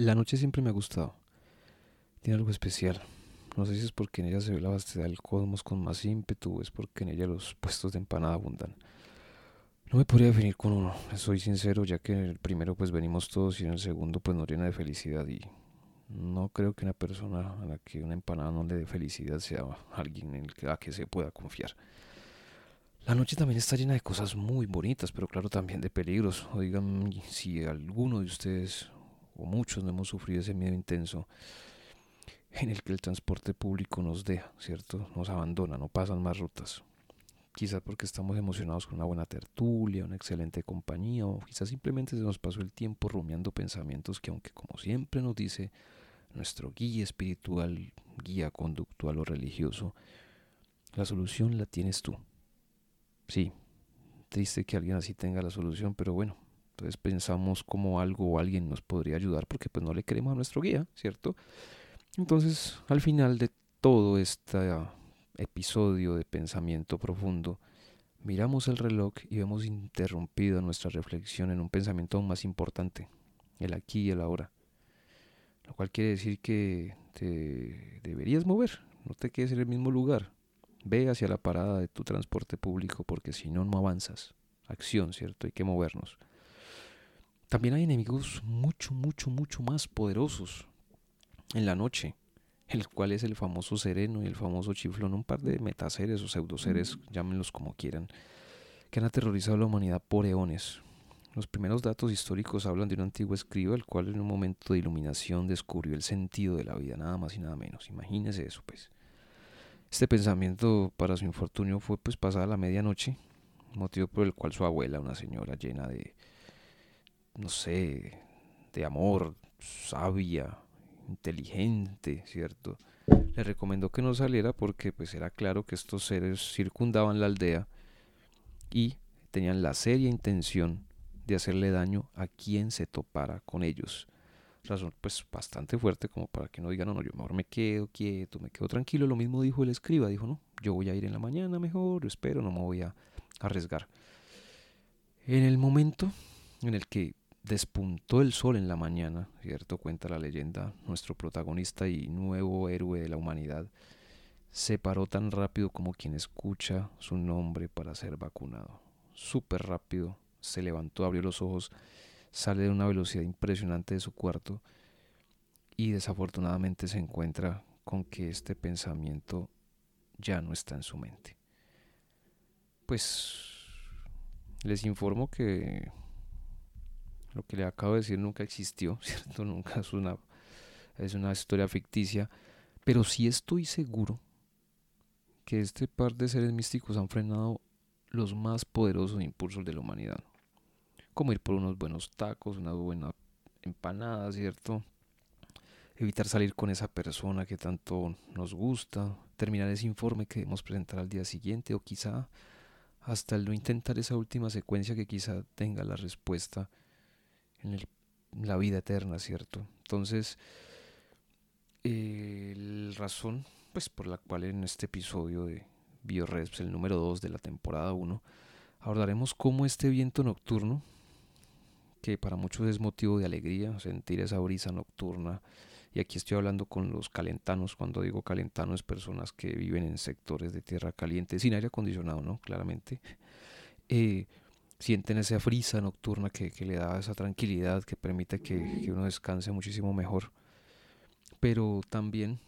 La noche siempre me ha gustado. Tiene algo especial. No sé si es porque en ella se ve la vastedad del cosmos con más ímpetu o es porque en ella los puestos de empanada abundan. No me podría definir con uno, soy sincero, ya que en el primero pues venimos todos y en el segundo pues nos llena de felicidad y no creo que una persona a la que una empanada no le dé felicidad sea alguien en el a que se pueda confiar. La noche también está llena de cosas muy bonitas, pero claro también de peligros. Oigan, si alguno de ustedes o muchos no hemos sufrido ese miedo intenso en el que el transporte público nos deja, ¿cierto? Nos abandona, no pasan más rutas. Quizás porque estamos emocionados con una buena tertulia, una excelente compañía, o quizás simplemente se nos pasó el tiempo rumiando pensamientos que, aunque como siempre nos dice nuestro guía espiritual, guía conductual o religioso, la solución la tienes tú. Sí, triste que alguien así tenga la solución, pero bueno, entonces pensamos como algo o alguien nos podría ayudar porque pues no le queremos a nuestro guía, ¿cierto? Entonces, al final de todo este episodio de pensamiento profundo, miramos el reloj y vemos interrumpido nuestra reflexión en un pensamiento aún más importante, el aquí y el ahora. Lo cual quiere decir que te deberías mover, no te quedes en el mismo lugar. Ve hacia la parada de tu transporte público porque si no, no avanzas. Acción, ¿cierto? Hay que movernos. También hay enemigos mucho, mucho, mucho más poderosos en la noche, el cual es el famoso sereno y el famoso chiflón, un par de metaseres o pseudoseres, llámenlos como quieran, que han aterrorizado a la humanidad por eones. Los primeros datos históricos hablan de un antiguo escriba, el cual en un momento de iluminación descubrió el sentido de la vida, nada más y nada menos. Imagínese eso, pues. Este pensamiento para su infortunio fue pues pasada la medianoche, motivo por el cual su abuela, una señora llena de no sé, de amor, sabia, inteligente, ¿cierto? Le recomendó que no saliera porque pues era claro que estos seres circundaban la aldea y tenían la seria intención de hacerle daño a quien se topara con ellos. Razón pues bastante fuerte como para que no digan, no, no, yo mejor me quedo quieto, me quedo tranquilo. Lo mismo dijo el escriba, dijo, no, yo voy a ir en la mañana mejor, espero, no me voy a arriesgar. En el momento en el que despuntó el sol en la mañana, ¿cierto? Cuenta la leyenda, nuestro protagonista y nuevo héroe de la humanidad se paró tan rápido como quien escucha su nombre para ser vacunado. Súper rápido, se levantó, abrió los ojos, sale de una velocidad impresionante de su cuarto y desafortunadamente se encuentra con que este pensamiento ya no está en su mente. Pues les informo que lo que le acabo de decir nunca existió, ¿cierto? Nunca es una, es una historia ficticia, pero sí estoy seguro que este par de seres místicos han frenado los más poderosos impulsos de la humanidad. Como ir por unos buenos tacos, una buena empanada, ¿cierto? Evitar salir con esa persona que tanto nos gusta, terminar ese informe que debemos presentar al día siguiente o quizá hasta el no intentar esa última secuencia que quizá tenga la respuesta en la vida eterna, ¿cierto? Entonces, la razón pues, por la cual en este episodio de BioReds, pues, el número 2 de la temporada 1, abordaremos cómo este viento nocturno, que para muchos es motivo de alegría, sentir esa brisa nocturna, y aquí estoy hablando con los calentanos, cuando digo calentanos, personas que viven en sectores de tierra caliente, sin aire acondicionado, ¿no? Claramente. Eh, sienten esa frisa nocturna que, le da esa tranquilidad que permite que, uno descanse muchísimo mejor. Pero también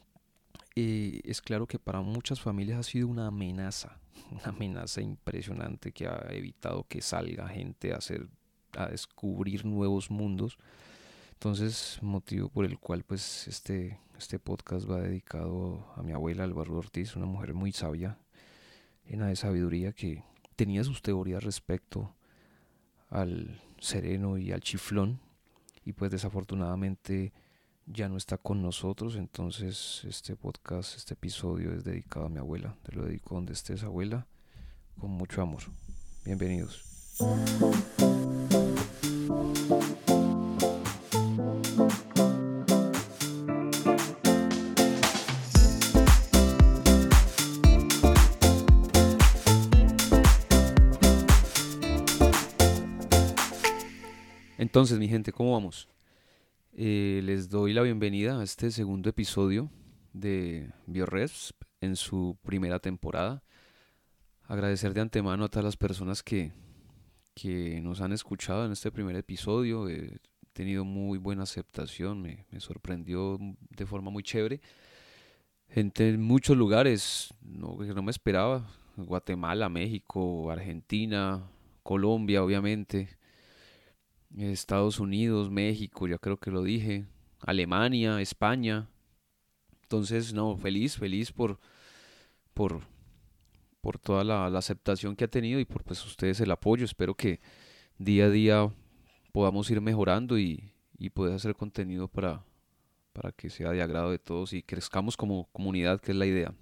eh, es claro que para muchas familias ha sido una amenaza, una amenaza impresionante que ha evitado que salga gente a hacer, a descubrir nuevos mundos. Entonces, motivo por el cual pues este, este podcast va dedicado a mi abuela Álvaro Ortiz, una mujer muy sabia, llena de sabiduría que tenía sus teorías respecto al sereno y al chiflón. Y pues desafortunadamente ya no está con nosotros. Entonces este podcast este episodio es dedicado a mi abuela. Te lo dedico donde estés abuela con mucho amor. Bienvenidos Entonces, mi gente, ¿cómo vamos? Eh, les doy la bienvenida a este segundo episodio de BioResp en su primera temporada. Agradecer de antemano a todas las personas que, que nos han escuchado en este primer episodio. He tenido muy buena aceptación, me, sorprendió de forma muy chévere. Gente en muchos lugares, no, no me esperaba. Guatemala, México, Argentina, Colombia, obviamente. Estados Unidos, México, ya creo que lo dije. Alemania, España. Entonces, no, feliz, feliz por, por, por toda la, aceptación que ha tenido y por pues ustedes el apoyo. Espero que día a día podamos ir mejorando y, y poder hacer contenido para, para que sea de agrado de todos y crezcamos como comunidad, que es la idea.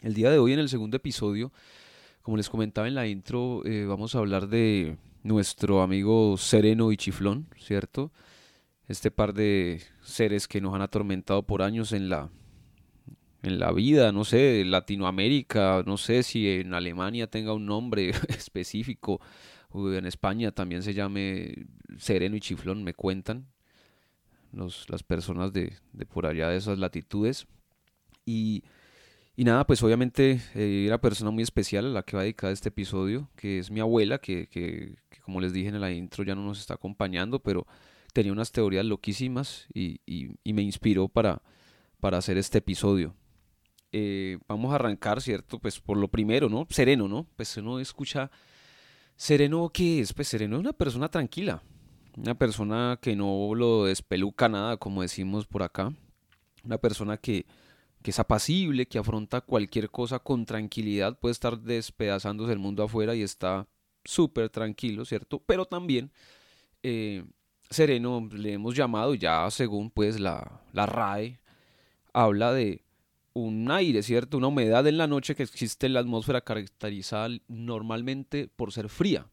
El día de hoy, en el segundo episodio, como les comentaba en la intro, eh, vamos a hablar de nuestro amigo Sereno y Chiflón, ¿cierto? Este par de seres que nos han atormentado por años en la, en la vida, no sé, Latinoamérica, no sé si en Alemania tenga un nombre específico, o en España también se llame Sereno y Chiflón, me cuentan, las personas de, por allá de esas latitudes. Y, nada, pues obviamente eh, una persona muy especial a la que va a dedicar este episodio, que es mi abuela, que, como les dije en la intro ya no nos está acompañando, pero tenía unas teorías loquísimas y, me inspiró para, para hacer este episodio. Eh, vamos a arrancar, ¿cierto? Pues por lo primero, ¿no? Sereno, ¿no? Pues uno escucha, ¿sereno qué es? Pues sereno es una persona tranquila, una persona que no lo despeluca nada, como decimos por acá. Una persona que, es apacible, que afronta cualquier cosa con tranquilidad, puede estar despedazándose el mundo afuera y está súper tranquilo, ¿cierto? Pero también eh, sereno, le hemos llamado ya según pues la, la RAE, habla de un aire, ¿cierto? Una humedad en la noche que existe en la atmósfera caracterizada normalmente por ser fría.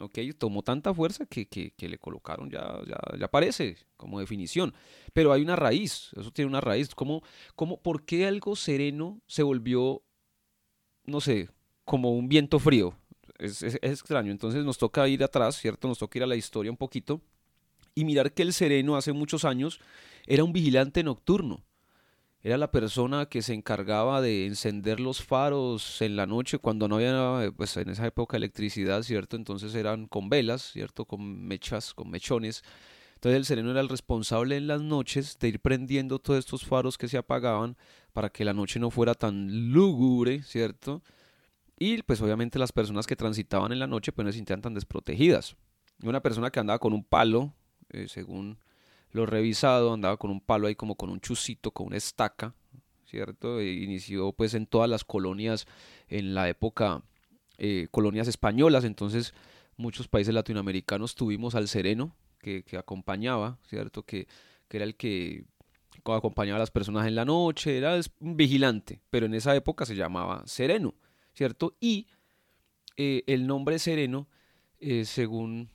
¿ok? Tomó tanta fuerza que, que, le colocaron, ya, ya, ya, aparece como definición. Pero hay una raíz, eso tiene una raíz. ¿Cómo, cómo, ¿Por qué algo sereno se volvió, no sé, como un viento frío? Es, es, extraño. Entonces nos toca ir atrás, ¿cierto? Nos toca ir a la historia un poquito y mirar que el sereno hace muchos años era un vigilante nocturno era la persona que se encargaba de encender los faros en la noche cuando no había, pues en esa época electricidad, ¿cierto? Entonces eran con velas, ¿cierto? Con mechas, con mechones. Entonces el sereno era el responsable en las noches de ir prendiendo todos estos faros que se apagaban para que la noche no fuera tan lúgubre, ¿cierto? Y pues obviamente las personas que transitaban en la noche pues no se sentían tan desprotegidas. Una persona que andaba con un palo, eh, según lo revisado, andaba con un palo ahí como con un chusito, con una estaca, ¿cierto? E inició pues en todas las colonias en la época, eh, colonias españolas, entonces muchos países latinoamericanos tuvimos al sereno que, acompañaba, ¿cierto? Que, que, era el que acompañaba a las personas en la noche, era un vigilante, pero en esa época se llamaba sereno, ¿cierto? Y eh, el nombre sereno, eh, según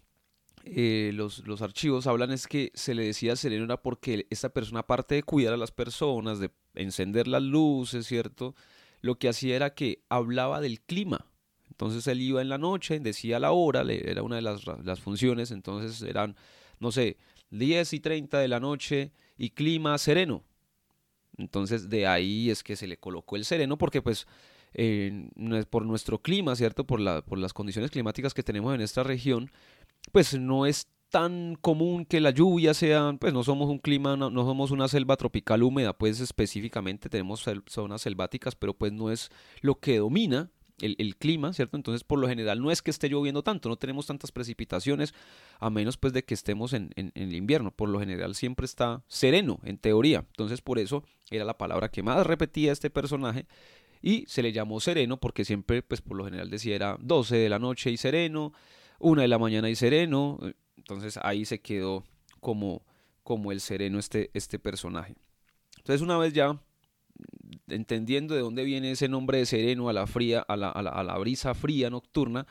eh, los, los, archivos hablan es que se le decía sereno era porque esta persona, aparte de cuidar a las personas, de encender las luces, ¿cierto? Lo que hacía era que hablaba del clima. Entonces él iba en la noche, decía la hora, era una de las, las funciones, entonces eran, no sé, 10 y 30 de la noche y clima sereno. Entonces de ahí es que se le colocó el sereno porque pues por nuestro clima, ¿cierto? Por, la, por las condiciones climáticas que tenemos en esta región, pues no es tan común que la lluvia sea, pues no somos un clima, no, somos una selva tropical húmeda, pues específicamente tenemos zonas selváticas, pero pues no es lo que domina el, clima, ¿cierto? Entonces, por lo general, no es que esté lloviendo tanto, no tenemos tantas precipitaciones, a menos pues de que estemos en, el invierno. Por lo general siempre está sereno, en teoría. Entonces, por eso era la palabra que más repetía este personaje y se le llamó sereno porque siempre, pues por lo general decía era 12 de la noche y sereno, una de la mañana y sereno. Entonces ahí se quedó como, como el sereno este, este personaje. Entonces una vez ya entendiendo de dónde viene ese nombre de sereno a la fría, a la, a la, brisa fría nocturna,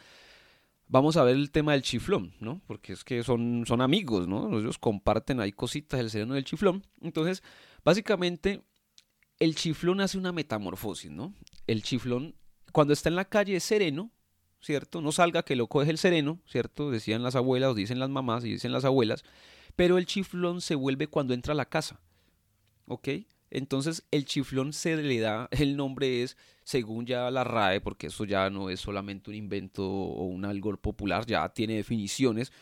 vamos a ver el tema del chiflón, ¿no? Porque es que son, son amigos, ¿no? Ellos comparten ahí cositas del sereno y del chiflón. Entonces, básicamente, el chiflón hace una metamorfosis, ¿no? El chiflón, cuando está en la calle es sereno, ¿cierto? No salga que lo coge el sereno, ¿cierto? Decían las abuelas, dicen las mamás y dicen las abuelas. pero el chiflón se vuelve cuando entra a la casa. ¿Ok? Entonces el chiflón se le da, el nombre es, según ya la RAE, porque eso ya no es solamente un invento o un algo popular, ya tiene definiciones.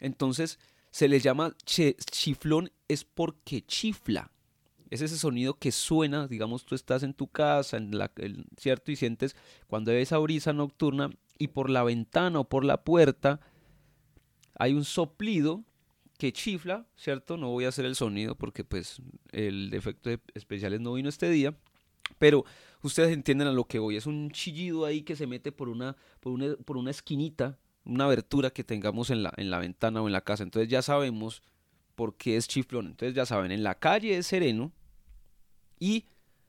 Entonces se le llama chiflón es porque chifla. Es ese sonido que suena, digamos, tú estás en tu casa, en la, ¿cierto? Y sientes cuando hay esa brisa nocturna y por la ventana o por la puerta hay un soplido que chifla, ¿cierto? No voy a hacer el sonido porque pues el defecto de especiales no vino este día, pero ustedes entienden a lo que voy, es un chillido ahí que se mete por una, por una, por una esquinita, una abertura que tengamos en la, en la ventana o en la casa, entonces ya sabemos por qué es chiflón, entonces ya saben, en la calle es sereno y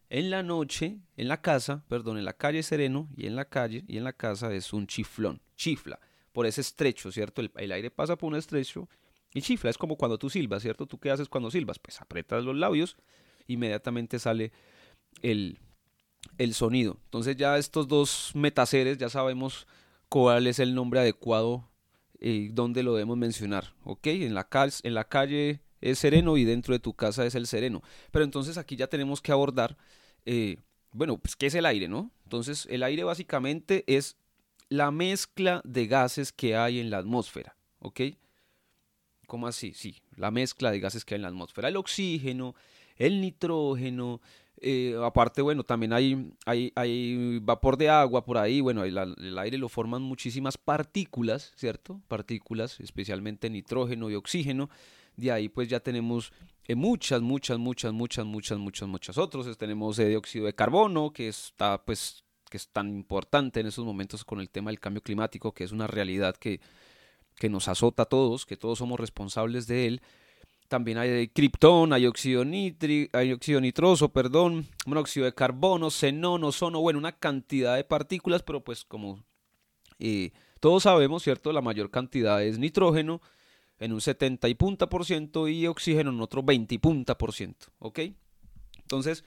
en la noche, en la casa, perdón, en la calle sereno y en la calle y en la casa es un chiflón, chifla, por ese estrecho, ¿cierto? El, aire pasa por un estrecho y chifla es como cuando tú silbas, ¿cierto? ¿Tú qué haces cuando silbas? Pues aprietas los labios, inmediatamente sale el, el sonido. Entonces ya estos dos metaseres ya sabemos cuál es el nombre adecuado y dónde lo debemos mencionar, ¿ok? En la, en la calle es sereno y dentro de tu casa es el sereno. Pero entonces aquí ya tenemos que abordar, eh, bueno, pues ¿qué es el aire, no? Entonces el aire básicamente es la mezcla de gases que hay en la atmósfera, ¿ok? ¿Cómo así? Sí, la mezcla de gases que hay en la atmósfera. El oxígeno, el nitrógeno, eh, aparte, bueno, también hay, hay, hay, vapor de agua por ahí, bueno, el, el, aire lo forman muchísimas partículas, ¿cierto? Partículas, especialmente nitrógeno y oxígeno. De ahí pues ya tenemos eh, muchas, muchas, muchas, muchas, muchas, muchas, muchas otros. Tenemos el dióxido de carbono, que está pues que es tan importante en esos momentos con el tema del cambio climático, que es una realidad que, que nos azota a todos, que todos somos responsables de él. También hay criptón, hay óxido, hay óxido nitroso, perdón, monóxido de carbono, xenón, ozono, bueno, una cantidad de partículas, pero pues como eh, todos sabemos, ¿cierto? La mayor cantidad es nitrógeno en un 70 y punta por ciento y oxígeno en otro 20 y punta por ciento, ¿ok? Entonces,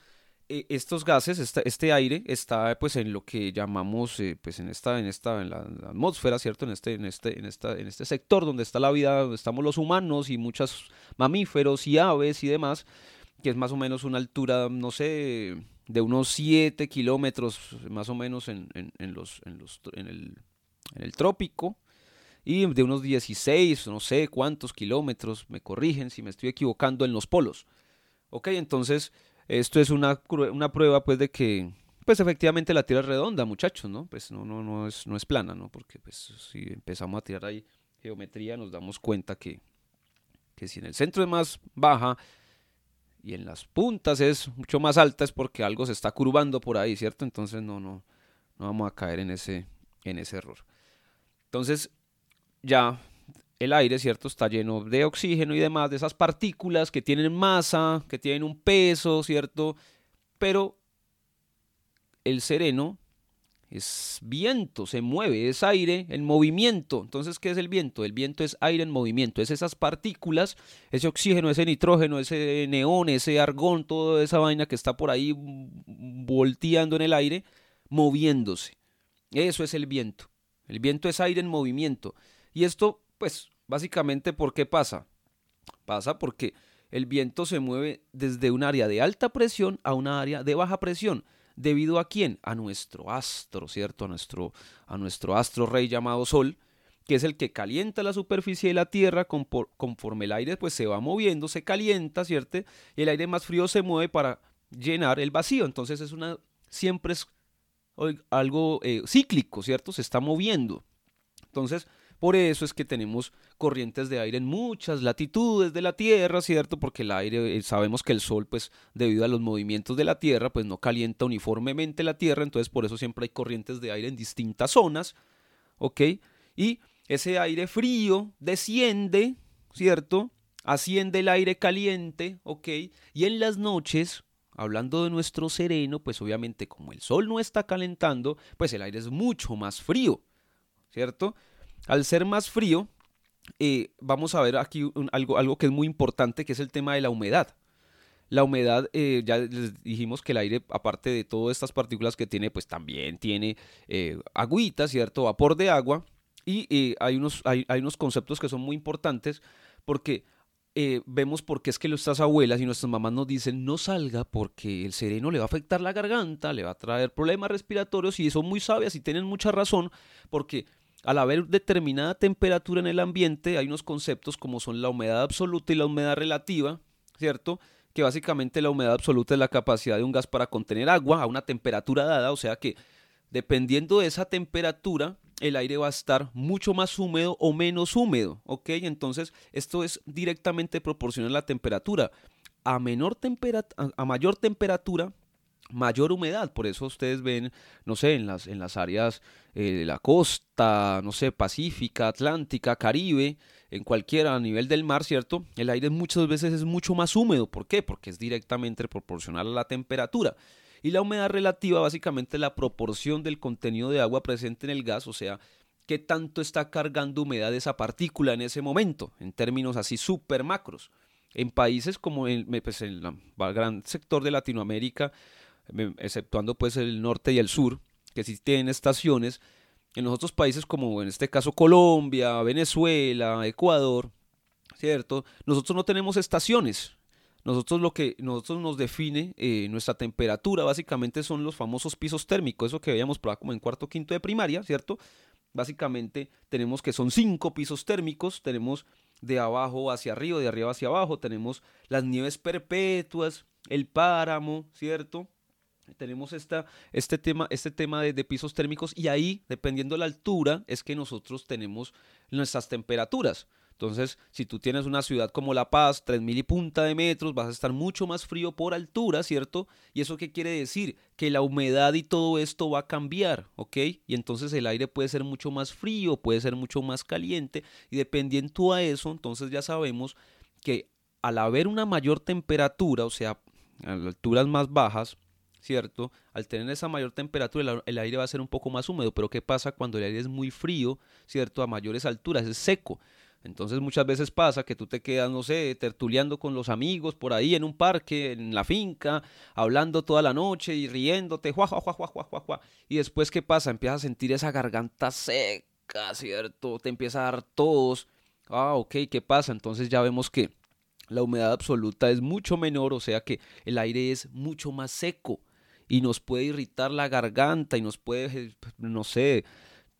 eh, estos gases, este aire está pues en lo que llamamos eh, pues en esta, en esta, en la, atmósfera, ¿cierto? En este, en este, en esta, en este sector donde está la vida, donde estamos los humanos y muchos mamíferos y aves y demás, que es más o menos una altura, no sé, de unos 7 kilómetros más o menos en, en, los, en, los, en, el, en el trópico, y de unos 16, no sé cuántos kilómetros, me corrigen si me estoy equivocando, en los polos. Ok, entonces esto es una, una prueba pues de que pues efectivamente la Tierra es redonda, muchachos, ¿no? Pues no, no, no, es, no es plana, ¿no? Porque pues si empezamos a tirar ahí geometría nos damos cuenta que, que si en el centro es más baja y en las puntas es mucho más alta es porque algo se está curvando por ahí, ¿cierto? Entonces no, no, no vamos a caer en ese, en ese error. Entonces ya el aire, ¿cierto? Está lleno de oxígeno y demás, de esas partículas que tienen masa, que tienen un peso, ¿cierto? Pero el sereno es viento, se mueve, es aire en movimiento. Entonces, ¿qué es el viento? El viento es aire en movimiento, es esas partículas, ese oxígeno, ese nitrógeno, ese neón, ese argón, toda esa vaina que está por ahí volteando en el aire, moviéndose. Eso es el viento. El viento es aire en movimiento. Y esto, pues, Básicamente, ¿por qué pasa? Pasa porque el viento se mueve desde un área de alta presión a una área de baja presión. ¿Debido a quién? A nuestro astro, ¿cierto? A nuestro, a nuestro astro rey llamado Sol, que es el que calienta la superficie de la Tierra conforme el aire pues, se va moviendo, se calienta, ¿cierto? Y el aire más frío se mueve para llenar el vacío. Entonces es una, siempre es algo eh, cíclico, ¿cierto? Se está moviendo. Entonces, por eso es que tenemos corrientes de aire en muchas latitudes de la Tierra, ¿cierto? Porque el aire, eh, sabemos que el Sol, pues debido a los movimientos de la Tierra, pues no calienta uniformemente la Tierra, entonces por eso siempre hay corrientes de aire en distintas zonas, ¿ok? Y ese aire frío desciende, ¿cierto? Asciende el aire caliente, ¿ok? Y en las noches, hablando de nuestro sereno, pues obviamente como el sol no está calentando, pues el aire es mucho más frío, ¿cierto? Al ser más frío, eh, vamos a ver aquí algo, que es muy importante, que es el tema de la humedad. La humedad, eh, ya les dijimos que el aire, aparte de todas estas partículas que tiene, pues también tiene eh, agüita, ¿cierto? Vapor de agua. Y hay, unos, hay, unos conceptos que son muy importantes porque vemos por qué es que nuestras abuelas y nuestras mamás nos dicen no salga porque el sereno le va a afectar la garganta, le va a traer problemas respiratorios y son muy sabias y tienen mucha razón porque al haber determinada temperatura en el ambiente hay unos conceptos como son la humedad absoluta y la humedad relativa, ¿cierto? Que básicamente la humedad absoluta es la capacidad de un gas para contener agua a una temperatura dada, o sea que dependiendo de esa temperatura, el aire va a estar mucho más húmedo o menos húmedo, ¿ok? Entonces, esto es directamente proporcional a la temperatura. A, menor a mayor temperatura, mayor humedad. Por eso ustedes ven, no sé, en las, en las áreas eh, de la costa, no sé, Pacífica, Atlántica, Caribe, en cualquiera a nivel del mar, ¿cierto? El aire muchas veces es mucho más húmedo. ¿Por qué? Porque es directamente proporcional a la temperatura. Y la humedad relativa básicamente es la proporción del contenido de agua presente en el gas, o sea, qué tanto está cargando humedad esa partícula en ese momento, en términos así súper macros. En países como en, pues, el gran sector de Latinoamérica, exceptuando pues el norte y el sur, que sí tienen estaciones, en los otros países como en este caso Colombia, Venezuela, Ecuador, ¿cierto? Nosotros no tenemos estaciones, nosotros lo que nosotros nos define eh, nuestra temperatura básicamente son los famosos pisos térmicos, eso que veíamos por como en cuarto quinto de primaria, ¿cierto? Básicamente tenemos que son cinco pisos térmicos, tenemos de abajo hacia arriba, de arriba hacia abajo, tenemos las nieves perpetuas, el páramo, ¿cierto? Tenemos esta, este tema, este tema de, pisos térmicos y ahí, dependiendo de la altura, es que nosotros tenemos nuestras temperaturas. Entonces, si tú tienes una ciudad como La Paz, 3.000 y punta de metros, vas a estar mucho más frío por altura, ¿cierto? ¿Y eso qué quiere decir? Que la humedad y todo esto va a cambiar, ¿ok? Y entonces el aire puede ser mucho más frío, puede ser mucho más caliente, y dependiendo a eso, entonces ya sabemos que al haber una mayor temperatura, o sea, a alturas más bajas, ¿cierto? Al tener esa mayor temperatura, el aire va a ser un poco más húmedo, pero ¿qué pasa cuando el aire es muy frío, ¿cierto? A mayores alturas, es seco. Entonces muchas veces pasa que tú te quedas, no sé, tertuleando con los amigos por ahí en un parque, en la finca, hablando toda la noche y riéndote, juá, juá, juá, juá, juá, juá. Y después, ¿qué pasa? Empiezas a sentir esa garganta seca, ¿cierto? Te empieza a dar tos. Ah, ok, ¿qué pasa? Entonces ya vemos que la humedad absoluta es mucho menor, o sea que el aire es mucho más seco y nos puede irritar la garganta y nos puede, no sé,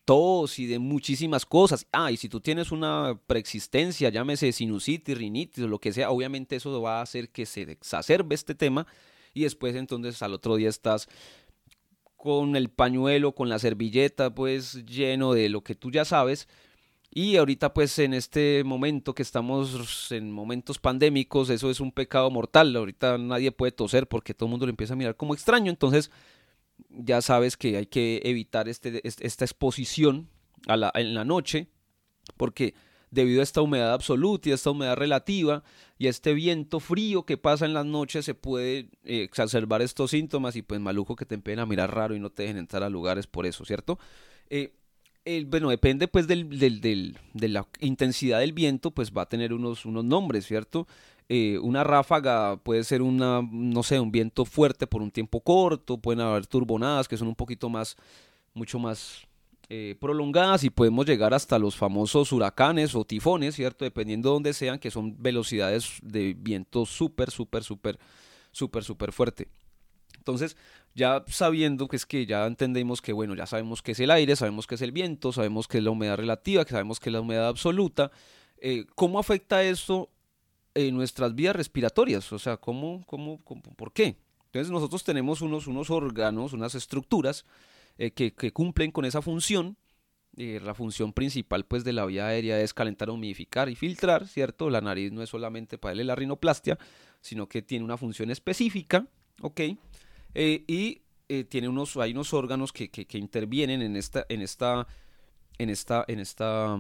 tos y de muchísimas cosas. Ah, y si tú tienes una preexistencia, llámese sinusitis, rinitis o lo que sea, obviamente eso va a hacer que se exacerbe este tema y después entonces al otro día estás con el pañuelo, con la servilleta, pues lleno de lo que tú ya sabes. Y ahorita pues en este momento que estamos en momentos pandémicos, eso es un pecado mortal. Ahorita nadie puede toser porque todo el mundo lo empieza a mirar como extraño. Entonces ya sabes que hay que evitar este, esta exposición a la, en la noche, porque debido a esta humedad absoluta y a esta humedad relativa y a este viento frío que pasa en las noches se puede eh, exacerbar estos síntomas y pues malujo que te empiecen a mirar raro y no te dejen entrar a lugares por eso, ¿cierto? Eh, bueno, depende pues del, del, del, de la intensidad del viento, pues va a tener unos, unos nombres, ¿cierto? Eh, una ráfaga puede ser una, no sé, un viento fuerte por un tiempo corto, pueden haber turbonadas que son un poquito más, mucho más eh, prolongadas y podemos llegar hasta los famosos huracanes o tifones, ¿cierto? Dependiendo de dónde sean, que son velocidades de viento súper, súper, súper, súper, súper fuerte. Entonces, ya sabiendo que es que ya entendemos que, bueno, ya sabemos que es el aire, sabemos que es el viento, sabemos que es la humedad relativa, que sabemos que es la humedad absoluta, eh, ¿cómo afecta esto en nuestras vías respiratorias. O sea, ¿cómo, cómo, por qué? Entonces nosotros tenemos unos, unos órganos, unas estructuras eh, que, cumplen con esa función. Eh, la función principal pues de la vía aérea es calentar, humidificar y filtrar, ¿cierto? La nariz no es solamente para darle la rinoplastia, sino que tiene una función específica, ¿ok? Eh, y tiene unos, hay unos órganos que, que, que intervienen en esta, en esta, en esta, en esta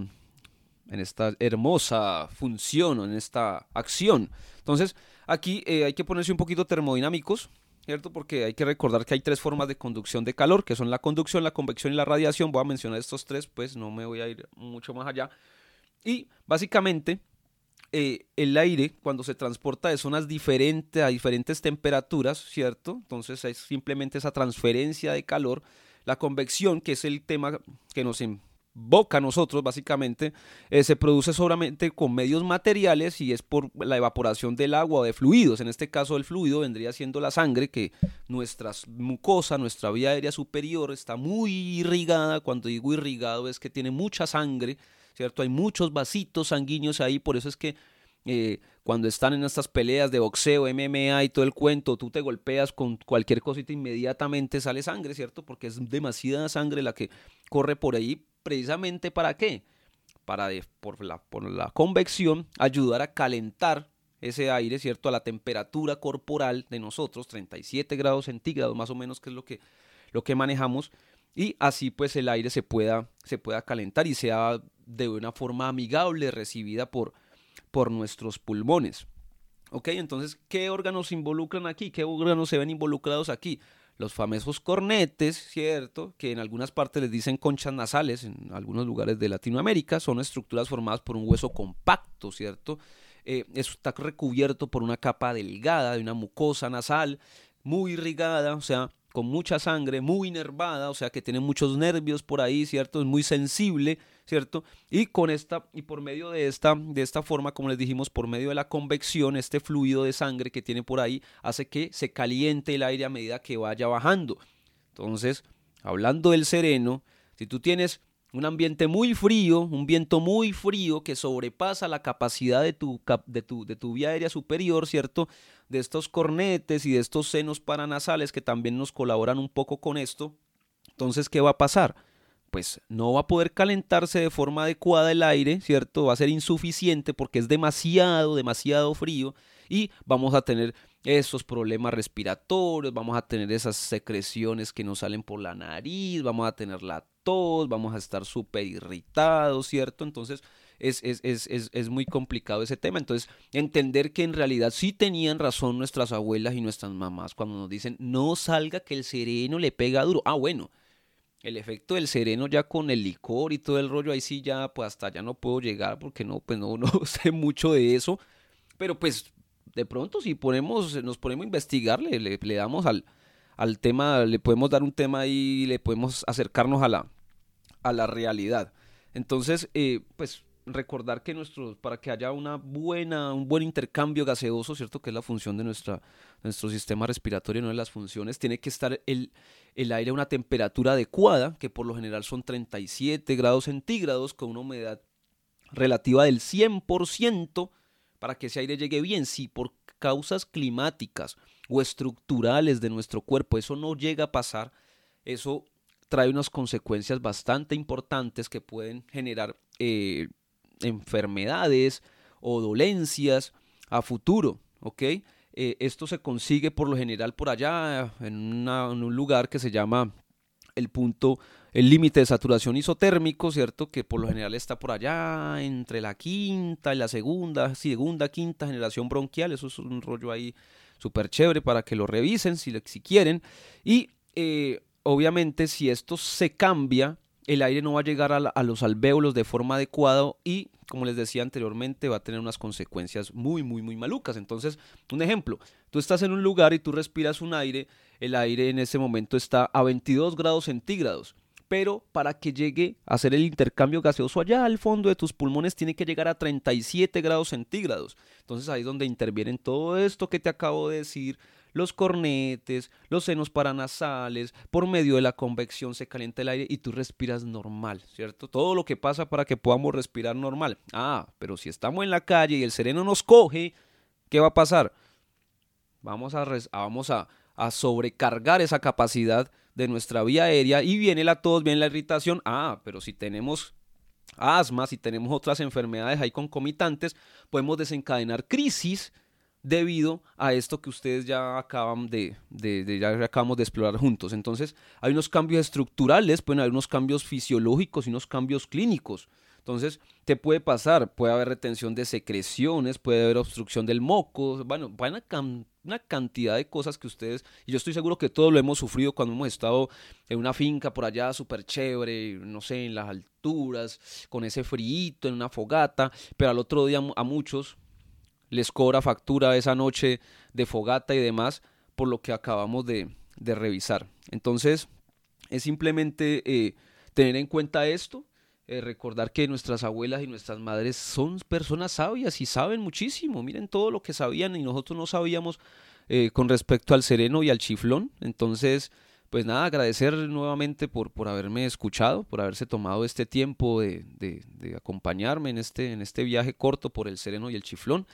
en esta hermosa función o en esta acción. Entonces, aquí eh, hay que ponerse un poquito termodinámicos, ¿cierto? Porque hay que recordar que hay tres formas de conducción de calor, que son la conducción, la convección y la radiación. Voy a mencionar estos tres, pues no me voy a ir mucho más allá. Y básicamente, eh, el aire, cuando se transporta de zonas diferentes a diferentes temperaturas, ¿cierto? Entonces es simplemente esa transferencia de calor. La convección, que es el tema que nos boca a nosotros, básicamente, eh, se produce solamente con medios materiales y es por la evaporación del agua o de fluidos. En este caso, el fluido vendría siendo la sangre, que nuestra mucosa, nuestra vía aérea superior, está muy irrigada. Cuando digo irrigado, es que tiene mucha sangre, ¿cierto? Hay muchos vasitos sanguíneos ahí, por eso es que eh, cuando están en estas peleas de boxeo, MMA y todo el cuento, tú te golpeas con cualquier cosita, inmediatamente sale sangre, ¿cierto? Porque es demasiada sangre la que corre por ahí, precisamente para qué? Para, por, la, por la convección, ayudar a calentar ese aire, ¿cierto? A la temperatura corporal de nosotros, 37 grados centígrados más o menos, que es lo que, lo que manejamos, y así pues el aire se pueda, se pueda calentar y sea de una forma amigable recibida por, por nuestros pulmones. ¿Ok? Entonces, ¿qué órganos se involucran aquí? ¿Qué órganos se ven involucrados aquí? Los famosos cornetes, ¿cierto? Que en algunas partes les dicen conchas nasales, en algunos lugares de Latinoamérica, son estructuras formadas por un hueso compacto, ¿cierto? Eh, está recubierto por una capa delgada de una mucosa nasal, muy irrigada, o sea, con mucha sangre, muy inervada, o sea que tiene muchos nervios por ahí, ¿cierto? Es muy sensible, ¿cierto? Y con esta, y por medio de esta, de esta forma, como les dijimos, por medio de la convección, este fluido de sangre que tiene por ahí, hace que se caliente el aire a medida que vaya bajando. Entonces, hablando del sereno, si tú tienes un ambiente muy frío, un viento muy frío que sobrepasa la capacidad de tu, de tu, de tu vía aérea superior, ¿cierto? De estos cornetes y de estos senos paranasales que también nos colaboran un poco con esto. Entonces, ¿qué va a pasar? Pues no va a poder calentarse de forma adecuada el aire, ¿cierto? Va a ser insuficiente porque es demasiado, demasiado frío y vamos a tener esos problemas respiratorios, vamos a tener esas secreciones que nos salen por la nariz, vamos a tener la tos, vamos a estar súper irritados, ¿cierto? Entonces es, es, es, es, muy complicado ese tema. Entonces, entender que en realidad sí tenían razón nuestras abuelas y nuestras mamás cuando nos dicen no salga que el sereno le pega duro. Ah, bueno. El efecto del sereno ya con el licor y todo el rollo, ahí sí ya, pues hasta ya no puedo llegar porque no, pues no, no sé mucho de eso. Pero pues de pronto si ponemos, nos ponemos a investigar, le, damos al, al, tema, le podemos dar un tema y le podemos acercarnos a la, a la realidad. Entonces, eh, pues recordar que nuestro, para que haya una buena, un buen intercambio gaseoso, ¿cierto? Que es la función de nuestra, nuestro sistema respiratorio, una de las funciones, tiene que estar el, el aire a una temperatura adecuada, que por lo general son 37 grados centígrados, con una humedad relativa del 100%, para que ese aire llegue bien. Si por causas climáticas o estructurales de nuestro cuerpo eso no llega a pasar, eso trae unas consecuencias bastante importantes que pueden generar eh, enfermedades o dolencias a futuro, ¿ok? Eh, esto se consigue por lo general por allá en, un lugar que se llama el punto el límite de saturación isotérmico, ¿cierto? Que por lo general está por allá entre la quinta y la segunda, segunda, quinta generación bronquial. Eso es un rollo ahí súper chévere para que lo revisen si, si quieren. Y eh, obviamente si esto se cambia, el aire no va a llegar a, los alvéolos de forma adecuada y, como les decía anteriormente, va a tener unas consecuencias muy, muy, muy malucas. Entonces, un ejemplo, tú estás en un lugar y tú respiras un aire, el aire en ese momento está a 22 grados centígrados pero para que llegue a hacer el intercambio gaseoso allá al fondo de tus pulmones tiene que llegar a 37 grados centígrados. Entonces ahí es donde intervienen todo esto que te acabo de decir, los cornetes, los senos paranasales, por medio de la convección se calienta el aire y tú respiras normal, ¿cierto? Todo lo que pasa para que podamos respirar normal. Ah, pero si estamos en la calle y el sereno nos coge, ¿qué va a pasar? Vamos a, vamos a, a sobrecargar esa capacidad de nuestra vía aérea y viene la tos, viene la irritación. Ah, pero si tenemos asma, si tenemos otras enfermedades ahí concomitantes, podemos desencadenar crisis debido a esto que ustedes ya acaban de, de, ya acabamos de explorar juntos. Entonces, hay unos cambios estructurales, pueden haber unos cambios fisiológicos y unos cambios clínicos. Entonces, te puede pasar, puede haber retención de secreciones, puede haber obstrucción del moco, bueno, van a una cantidad de cosas que ustedes, y yo estoy seguro que todos lo hemos sufrido cuando hemos estado en una finca por allá súper chévere, no sé, en las alturas, con ese frío, en una fogata, pero al otro día a muchos les cobra factura esa noche de fogata y demás por lo que acabamos de, revisar. Entonces, es simplemente eh, tener en cuenta esto, eh, recordar que nuestras abuelas y nuestras madres son personas sabias y saben muchísimo. Miren todo lo que sabían y nosotros no sabíamos eh, con respecto al sereno y al chiflón. Entonces, pues nada, agradecer nuevamente por, por haberme escuchado, por haberse tomado este tiempo de, de, acompañarme en este, en este viaje corto por el sereno y el chiflón.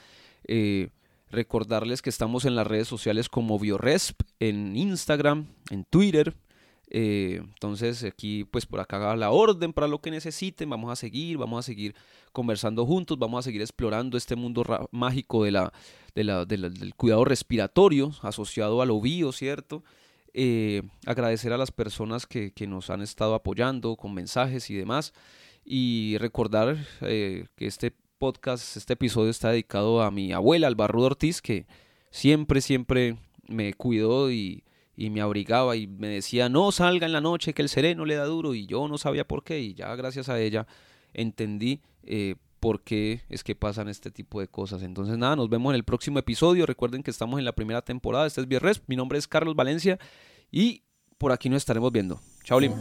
Eh, recordarles que estamos en las redes sociales como Bioresp, en Instagram, en Twitter, eh, entonces aquí pues por acá la orden para lo que necesiten, vamos a seguir, vamos a seguir conversando juntos, vamos a seguir explorando este mundo mágico de la, del cuidado respiratorio asociado al ovío, ¿cierto? Eh, agradecer a las personas que, nos han estado apoyando con mensajes y demás y recordar que este podcast, este episodio está dedicado a mi abuela, Albarrudo Ortiz, que siempre, siempre me cuidó y y me abrigaba y me decía, no salga en la noche que el sereno le da duro y yo no sabía por qué y ya gracias a ella entendí eh, por qué es que pasan este tipo de cosas. Entonces nada, nos vemos en el próximo episodio. Recuerden que estamos en la primera temporada. Este es Vierres. Mi nombre es Carlos Valencia y por aquí nos estaremos viendo. Chao, Lim.